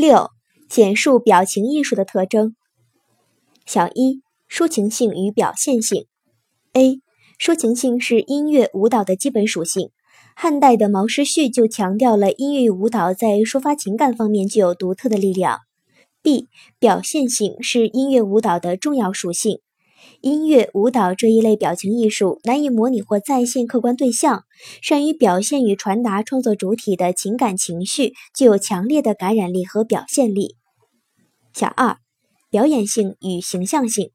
六、简述表情艺术的特征。小一、抒情性与表现性。A、抒情性是音乐舞蹈的基本属性。汉代的毛诗序就强调了音乐舞蹈在抒发情感方面具有独特的力量。B、表现性是音乐舞蹈的重要属性。音乐舞蹈这一类表情艺术难以模拟或再现客观对象，善于表现与传达创作主体的情感情绪，具有强烈的感染力和表现力。小二，表演性与形象性。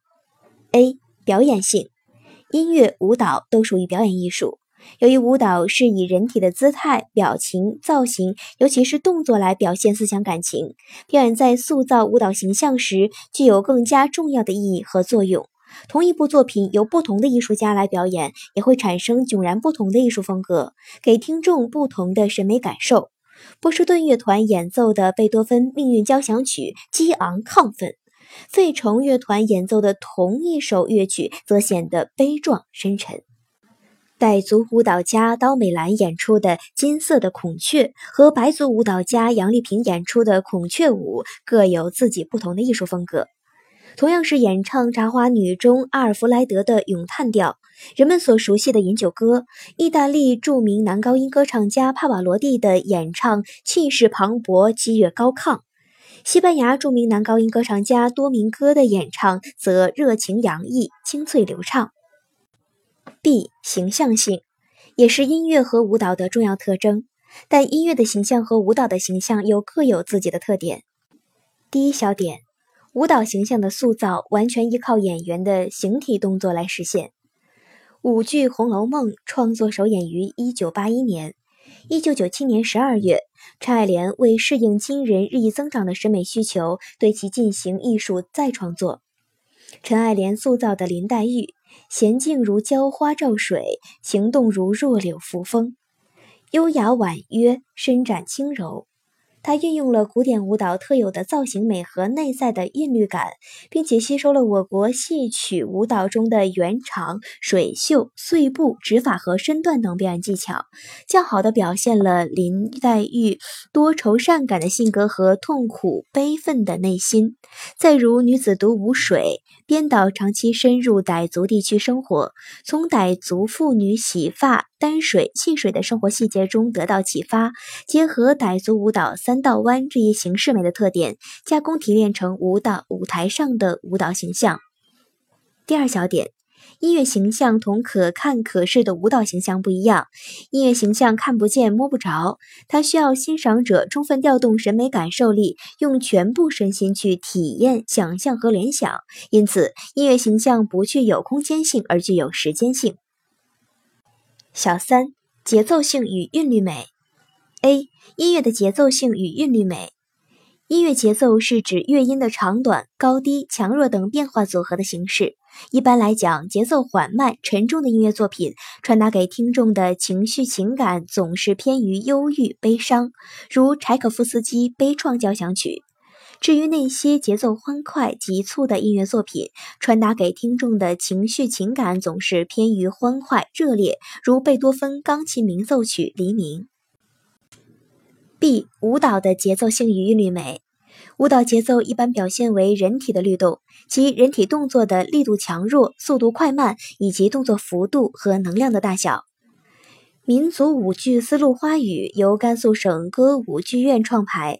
A. 表演性，音乐、舞蹈都属于表演艺术。由于舞蹈是以人体的姿态、表情、造型，尤其是动作来表现思想感情，表演在塑造舞蹈形象时具有更加重要的意义和作用。同一部作品由不同的艺术家来表演，也会产生迥然不同的艺术风格，给听众不同的审美感受。波士顿乐团演奏的贝多芬《命运交响曲》激昂亢奋，费城乐团演奏的同一首乐曲则显得悲壮深沉。傣族舞蹈家刀美兰演出的《金色的孔雀》和白族舞蹈家杨丽萍演出的《孔雀舞》各有自己不同的艺术风格。同样是演唱《茶花女》中阿尔弗莱德的咏叹调，人们所熟悉的《饮酒歌》，意大利著名男高音歌唱家帕瓦罗蒂的演唱气势磅礴、激越高亢；西班牙著名男高音歌唱家多明戈的演唱则热情洋溢、清脆流畅。B 形象性也是音乐和舞蹈的重要特征，但音乐的形象和舞蹈的形象又各有自己的特点。第一小点。舞蹈形象的塑造完全依靠演员的形体动作来实现。舞剧《红楼梦》创作首演于一九八一年，一九九七年十二月，陈爱莲为适应今人日益增长的审美需求，对其进行艺术再创作。陈爱莲塑造的林黛玉，娴静如娇花照水，行动如弱柳扶风，优雅婉约，伸展轻柔。它运用了古典舞蹈特有的造型美和内在的韵律感，并且吸收了我国戏曲舞蹈中的圆场、水袖、碎步、指法和身段等表演技巧，较好地表现了林黛玉多愁善感的性格和痛苦悲愤的内心。再如女子独舞水，编导长期深入傣族地区生活，从傣族妇女洗发。担水、戏水的生活细节中得到启发，结合傣族舞蹈三道弯这一形式美的特点，加工提炼成舞蹈舞台上的舞蹈形象。第二小点，音乐形象同可看可视的舞蹈形象不一样，音乐形象看不见摸不着，它需要欣赏者充分调动审美感受力，用全部身心去体验、想象和联想，因此音乐形象不具有空间性，而具有时间性。小三，节奏性与韵律美。A. 音乐的节奏性与韵律美。音乐节奏是指乐音的长短、高低、强弱等变化组合的形式。一般来讲，节奏缓慢、沉重的音乐作品传达给听众的情绪情感总是偏于忧郁、悲伤，如柴可夫斯基《悲怆交响曲》。至于那些节奏欢快、急促的音乐作品，传达给听众的情绪情感总是偏于欢快、热烈，如贝多芬钢琴名奏曲《黎明》。B. 舞蹈的节奏性与韵律美。舞蹈节奏一般表现为人体的律动，其人体动作的力度强弱、速度快慢，以及动作幅度和能量的大小。民族舞剧《丝路花语》由甘肃省歌舞剧院创排。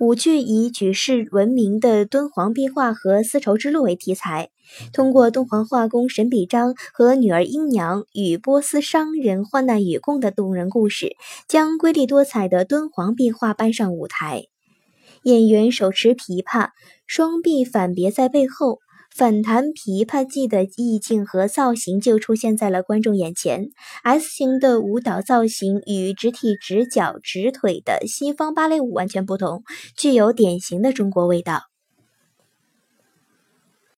舞剧以举世闻名的敦煌壁画和丝绸之路为题材，通过敦煌画工沈笔章和女儿英娘与波斯商人患难与共的动人故事，将瑰丽多彩的敦煌壁画搬上舞台。演员手持琵琶，双臂反别在背后。反弹琵琶记的意境和造型就出现在了观众眼前。S 型的舞蹈造型与直体直脚直腿的西方芭蕾舞完全不同，具有典型的中国味道。